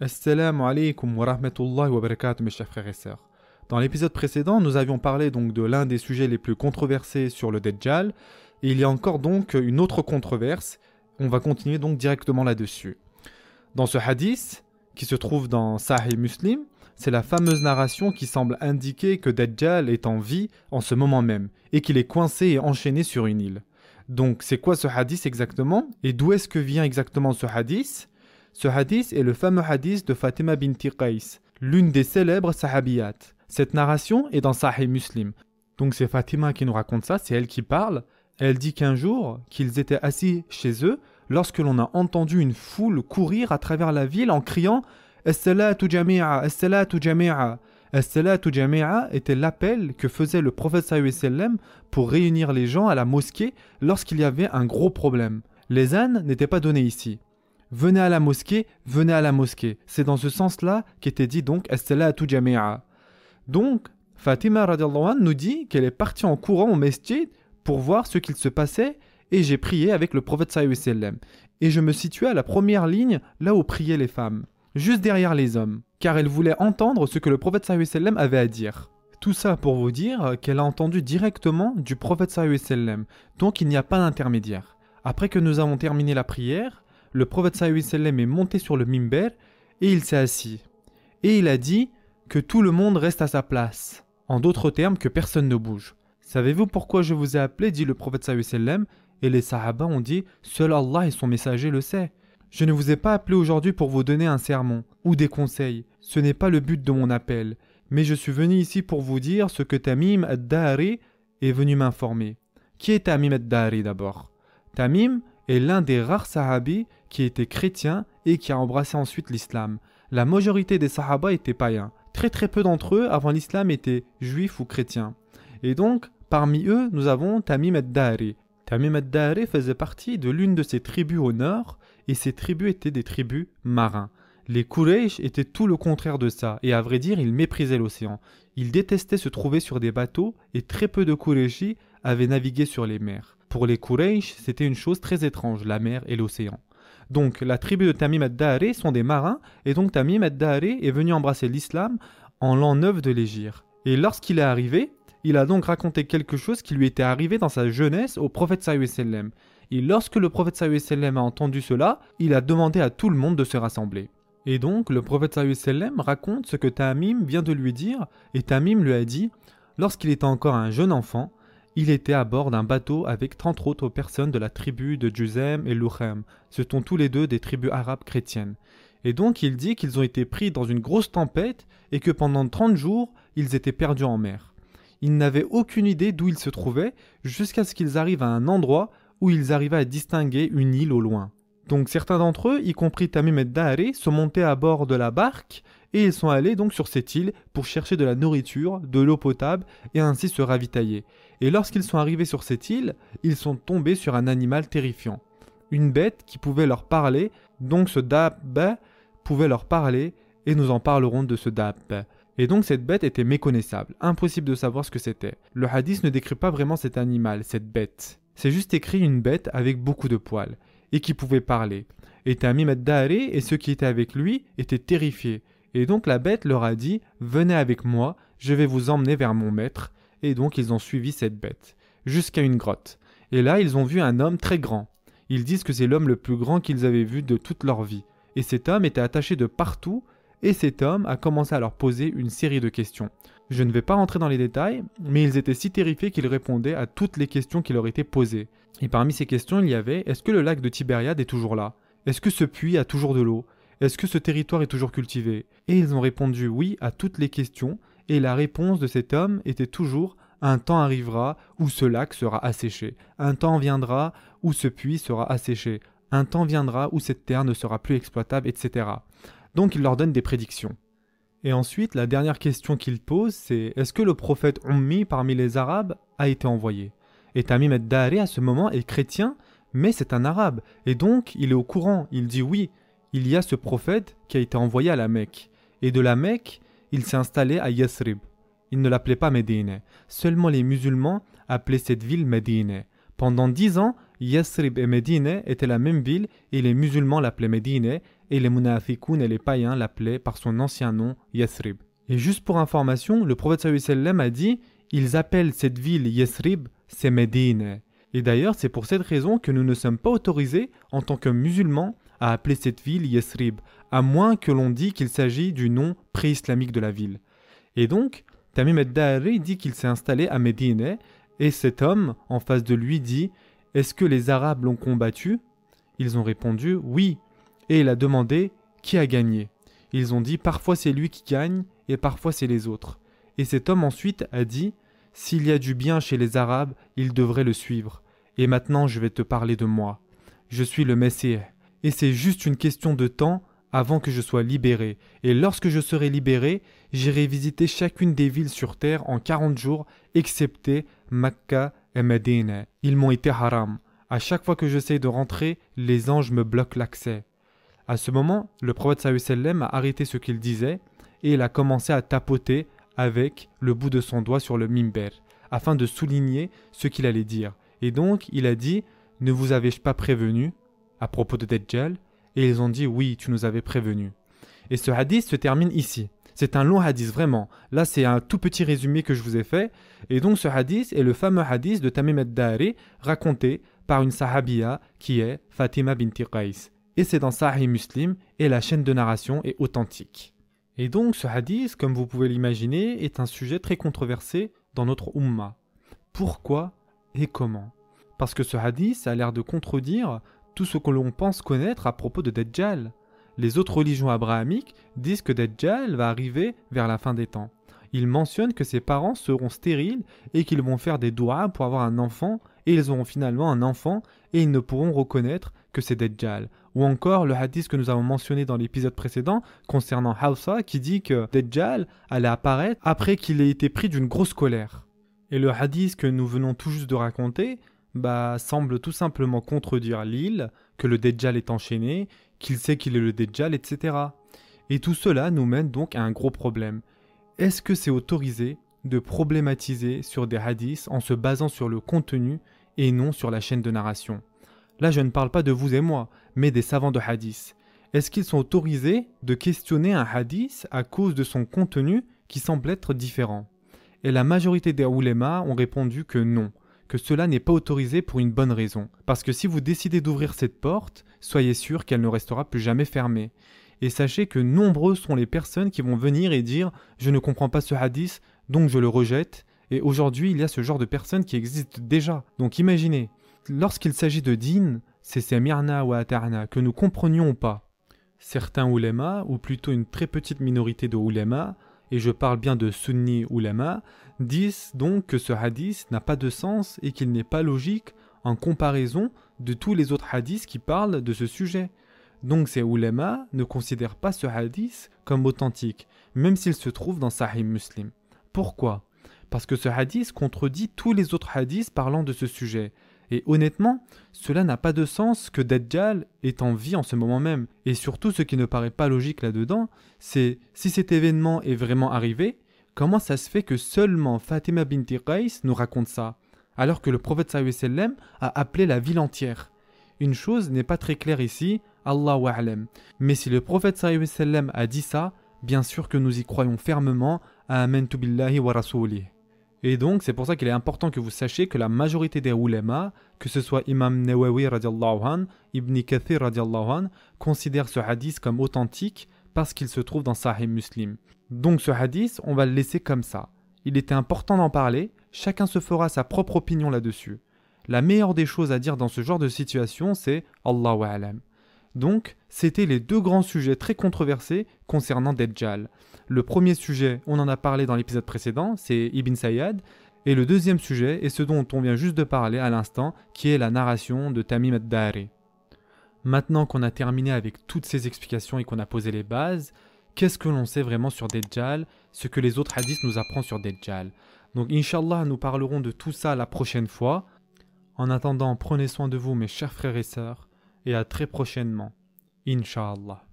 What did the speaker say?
Assalamu alaikum wa rahmatullahi wa barakatuh mes chers frères et sœurs. Dans l'épisode précédent, nous avions parlé donc de l'un des sujets les plus controversés sur le Dajjal, et il y a encore donc une autre controverse. On va continuer donc directement là-dessus. Dans ce hadith, qui se trouve dans Sahih Muslim, c'est la fameuse narration qui semble indiquer que Dajjal est en vie en ce moment même, et qu'il est coincé et enchaîné sur une île. Donc c'est quoi ce hadith exactement Et d'où est-ce que vient exactement ce hadith? Ce hadith est le fameux hadith de Fatima binti Qais, l'une des célèbres sahabiyat. Cette narration est dans Sahih Muslim. Donc c'est Fatima qui nous raconte ça, c'est elle qui parle. Elle dit qu'un jour, qu'ils étaient assis chez eux, lorsque l'on a entendu une foule courir à travers la ville en criant As-salatu jami'a, as-salatu jami'a. As-salatu jami'a était l'appel que faisait le prophète sallam pour réunir les gens à la mosquée lorsqu'il y avait un gros problème. Les ânes n'étaient pas donnés ici. Venez à la mosquée, venez à la mosquée. C'est dans ce sens-là qu'était dit donc As-salatu jami'a. Donc, Fatima radiallahu nous dit qu'elle est partie en courant au masjid pour voir ce qu'il se passait et j'ai prié avec le prophète sallam. Et je me situais à la première ligne, là où priaient les femmes, juste derrière les hommes, car elle voulait entendre ce que le prophète sallam avait à dire. Tout ça pour vous dire qu'elle a entendu directement du prophète sallam, donc il n'y a pas d'intermédiaire. Après que nous avons terminé la prière, le prophète est monté sur le mimber et il s'est assis. Et il a dit que tout le monde reste à sa place. En d'autres termes, que personne ne bouge. Savez-vous pourquoi je vous ai appelé dit le prophète et les sahaba ont dit Seul Allah et son messager le sait. Je ne vous ai pas appelé aujourd'hui pour vous donner un sermon ou des conseils. Ce n'est pas le but de mon appel. Mais je suis venu ici pour vous dire ce que Tamim ad-Dari est venu m'informer. Qui est Tamim ad-Dari d'abord? Tamim est l'un des rares sahabis qui était chrétien et qui a embrassé ensuite l'islam. La majorité des sahaba étaient païens. Très très peu d'entre eux avant l'islam étaient juifs ou chrétiens. Et donc, parmi eux, nous avons Tamim ad-Dari. Tamim ad-Dari faisait partie de l'une de ces tribus au nord, et ces tribus étaient des tribus marins. Les Quraysh étaient tout le contraire de ça, et à vrai dire, ils méprisaient l'océan. Ils détestaient se trouver sur des bateaux, et très peu de Qurayshis avaient navigué sur les mers. Pour les Quraysh, c'était une chose très étrange, la mer et l'océan. Donc la tribu de Tamim ad-Dahri sont des marins, et donc Tamim ad-Dahri est venu embrasser l'islam en l'an 9 de l'Égypte. Et lorsqu'il est arrivé, il a donc raconté quelque chose qui lui était arrivé dans sa jeunesse au prophète sallam. Et lorsque le prophète sallam a entendu cela, il a demandé à tout le monde de se rassembler. Et donc le prophète sallam raconte ce que Tamim vient de lui dire, et Tamim lui a dit, lorsqu'il était encore un jeune enfant, il était à bord d'un bateau avec 30 autres personnes de la tribu de Juzem et Luchem. Ce sont tous les deux des tribus arabes chrétiennes. Et donc il dit qu'ils ont été pris dans une grosse tempête et que pendant 30 jours, ils étaient perdus en mer. Ils n'avaient aucune idée d'où ils se trouvaient jusqu'à ce qu'ils arrivent à un endroit où ils arrivaient à distinguer une île au loin. Donc certains d'entre eux, y compris Tamim et Dahari, sont montés à bord de la barque et ils sont allés donc sur cette île pour chercher de la nourriture, de l'eau potable et ainsi se ravitailler. Et lorsqu'ils sont arrivés sur cette île, ils sont tombés sur un animal terrifiant. Une bête qui pouvait leur parler, donc ce Dabba pouvait leur parler, et nous en parlerons de ce Dabba. Et donc cette bête était méconnaissable, impossible de savoir ce que c'était. Le hadith ne décrit pas vraiment cet animal, cette bête. C'est juste écrit une bête avec beaucoup de poils, et qui pouvait parler. Et Tamim ad et ceux qui étaient avec lui étaient terrifiés. Et donc la bête leur a dit Venez avec moi, je vais vous emmener vers mon maître et donc ils ont suivi cette bête, jusqu'à une grotte. Et là, ils ont vu un homme très grand. Ils disent que c'est l'homme le plus grand qu'ils avaient vu de toute leur vie. Et cet homme était attaché de partout, et cet homme a commencé à leur poser une série de questions. Je ne vais pas rentrer dans les détails, mais ils étaient si terrifiés qu'ils répondaient à toutes les questions qui leur étaient posées. Et parmi ces questions, il y avait est-ce que le lac de Tibériade est toujours là? Est-ce que ce puits a toujours de l'eau? Est-ce que ce territoire est toujours cultivé? Et ils ont répondu oui à toutes les questions, et la réponse de cet homme était toujours un temps arrivera où ce lac sera asséché, un temps viendra où ce puits sera asséché, un temps viendra où cette terre ne sera plus exploitable, etc. Donc il leur donne des prédictions. Et ensuite, la dernière question qu'il pose, c'est est-ce que le prophète Ummi parmi les Arabes a été envoyé? Et Tamim ad-Dari à ce moment est chrétien, mais c'est un Arabe, et donc il est au courant, il dit oui, il y a ce prophète qui a été envoyé à la Mecque. Et de la Mecque, il s'est installé à Yasrib. Il ne l'appelait pas Médine. Seulement les musulmans appelaient cette ville Médine. Pendant dix ans, Yasrib et Médine étaient la même ville et les musulmans l'appelaient Médine et les munafiqun et les païens l'appelaient par son ancien nom Yathrib. Et juste pour information, le prophète a dit ils appellent cette ville Yathrib, c'est Médine. Et d'ailleurs, c'est pour cette raison que nous ne sommes pas autorisés, en tant que musulmans, à appeler cette ville Yathrib, à moins que l'on dise qu'il s'agit du nom pré-islamique de la ville. Et donc, Tamim ad-Dari dit qu'il s'est installé à Médine, et cet homme, en face de lui, dit Est-ce que les Arabes l'ont combattu? Ils ont répondu Oui. Et il a demandé Qui a gagné? Ils ont dit Parfois c'est lui qui gagne, et parfois c'est les autres. Et cet homme ensuite a dit S'il y a du bien chez les Arabes, ils devraient le suivre. Et maintenant je vais te parler de moi. Je suis le Messie. Et c'est juste une question de temps avant que je sois libéré. Et lorsque je serai libéré, j'irai visiter chacune des villes sur terre en quarante jours, excepté Mecca et Medina. Ils m'ont été haram. À chaque fois que j'essaie de rentrer, les anges me bloquent l'accès. À ce moment, le prophète sallam a arrêté ce qu'il disait et il a commencé à tapoter avec le bout de son doigt sur le mimber, afin de souligner ce qu'il allait dire. Et donc, il a dit Ne vous avais-je pas prévenu? À propos de Dajjal Et ils ont dit Oui, tu nous avais prévenu. Et ce hadith se termine ici. C'est un long hadith, vraiment. Là, c'est un tout petit résumé que je vous ai fait. Et donc, ce hadith est le fameux hadith de Tamim ad-Dari, raconté par une sahabiya qui est Fatima binti Qais. Et c'est dans Sahih Muslim, et la chaîne de narration est authentique. Et donc ce hadith, comme vous pouvez l'imaginer, est un sujet très controversé dans notre Ummah. Pourquoi et comment? Parce que ce hadith a l'air de contredire tout ce que l'on pense connaître à propos de Dajjal. Les autres religions abrahamiques disent que Dajjal va arriver vers la fin des temps. Ils mentionnent que ses parents seront stériles et qu'ils vont faire des doigts pour avoir un enfant et ils auront finalement un enfant et ils ne pourront reconnaître que c'est Dajjal. Ou encore le hadith que nous avons mentionné dans l'épisode précédent concernant Hausa qui dit que Dajjal allait apparaître après qu'il ait été pris d'une grosse colère. Et le hadith que nous venons tout juste de raconter bah, semble tout simplement contredire l'île, que le Dajjal est enchaîné, qu'il sait qu'il est le Dajjal, etc. Et tout cela nous mène donc à un gros problème. Est-ce que c'est autorisé de problématiser sur des hadiths en se basant sur le contenu et non sur la chaîne de narration? Là, je ne parle pas de vous et moi, mais des savants de hadith. Est-ce qu'ils sont autorisés de questionner un hadith à cause de son contenu qui semble être différent? Et la majorité des oulémas ont répondu que non, que cela n'est pas autorisé pour une bonne raison. Parce que si vous décidez d'ouvrir cette porte, soyez sûr qu'elle ne restera plus jamais fermée. Et sachez que nombreux sont les personnes qui vont venir et dire Je ne comprends pas ce hadith, donc je le rejette. Et aujourd'hui, il y a ce genre de personnes qui existent déjà. Donc imaginez, lorsqu'il s'agit de din, c'est ces mirna ou atarna que nous comprenions pas. Certains oulémas, ou plutôt une très petite minorité de oulémas, et je parle bien de sunni oulémas, disent donc que ce hadith n'a pas de sens et qu'il n'est pas logique en comparaison de tous les autres hadiths qui parlent de ce sujet. Donc ces oulémas ne considèrent pas ce hadith comme authentique, même s'il se trouve dans Sahih Muslim. Pourquoi? Parce que ce hadith contredit tous les autres hadiths parlant de ce sujet, et honnêtement, cela n'a pas de sens que Dajjal est en vie en ce moment même. Et surtout, ce qui ne paraît pas logique là-dedans, c'est si cet événement est vraiment arrivé, comment ça se fait que seulement Fatima binti Qais nous raconte ça, alors que le prophète a appelé la ville entière? Une chose n'est pas très claire ici, Allah wa'alam. Mais si le prophète a dit ça, bien sûr que nous y croyons fermement, Amen billahi wa. Et donc, c'est pour ça qu'il est important que vous sachiez que la majorité des oulémas, que ce soit Imam Nawawi an, Ibn Kathir an, considèrent ce hadith comme authentique parce qu'il se trouve dans Sahih Muslim. Donc ce hadith, on va le laisser comme ça. Il était important d'en parler, chacun se fera sa propre opinion là-dessus. La meilleure des choses à dire dans ce genre de situation, c'est Allahu a'lam. Donc, c'était les deux grands sujets très controversés concernant Dajjal. Le premier sujet, on en a parlé dans l'épisode précédent, c'est Ibn Sayyad. Et le deuxième sujet est ce dont on vient juste de parler à l'instant, qui est la narration de Tamim ad-Dari. Maintenant qu'on a terminé avec toutes ces explications et qu'on a posé les bases, qu'est-ce que l'on sait vraiment sur Dajjal, ce que les autres hadiths nous apprennent sur Dajjal? Donc Inch'Allah, nous parlerons de tout ça la prochaine fois. En attendant, prenez soin de vous mes chers frères et sœurs, et à très prochainement. Inch'Allah.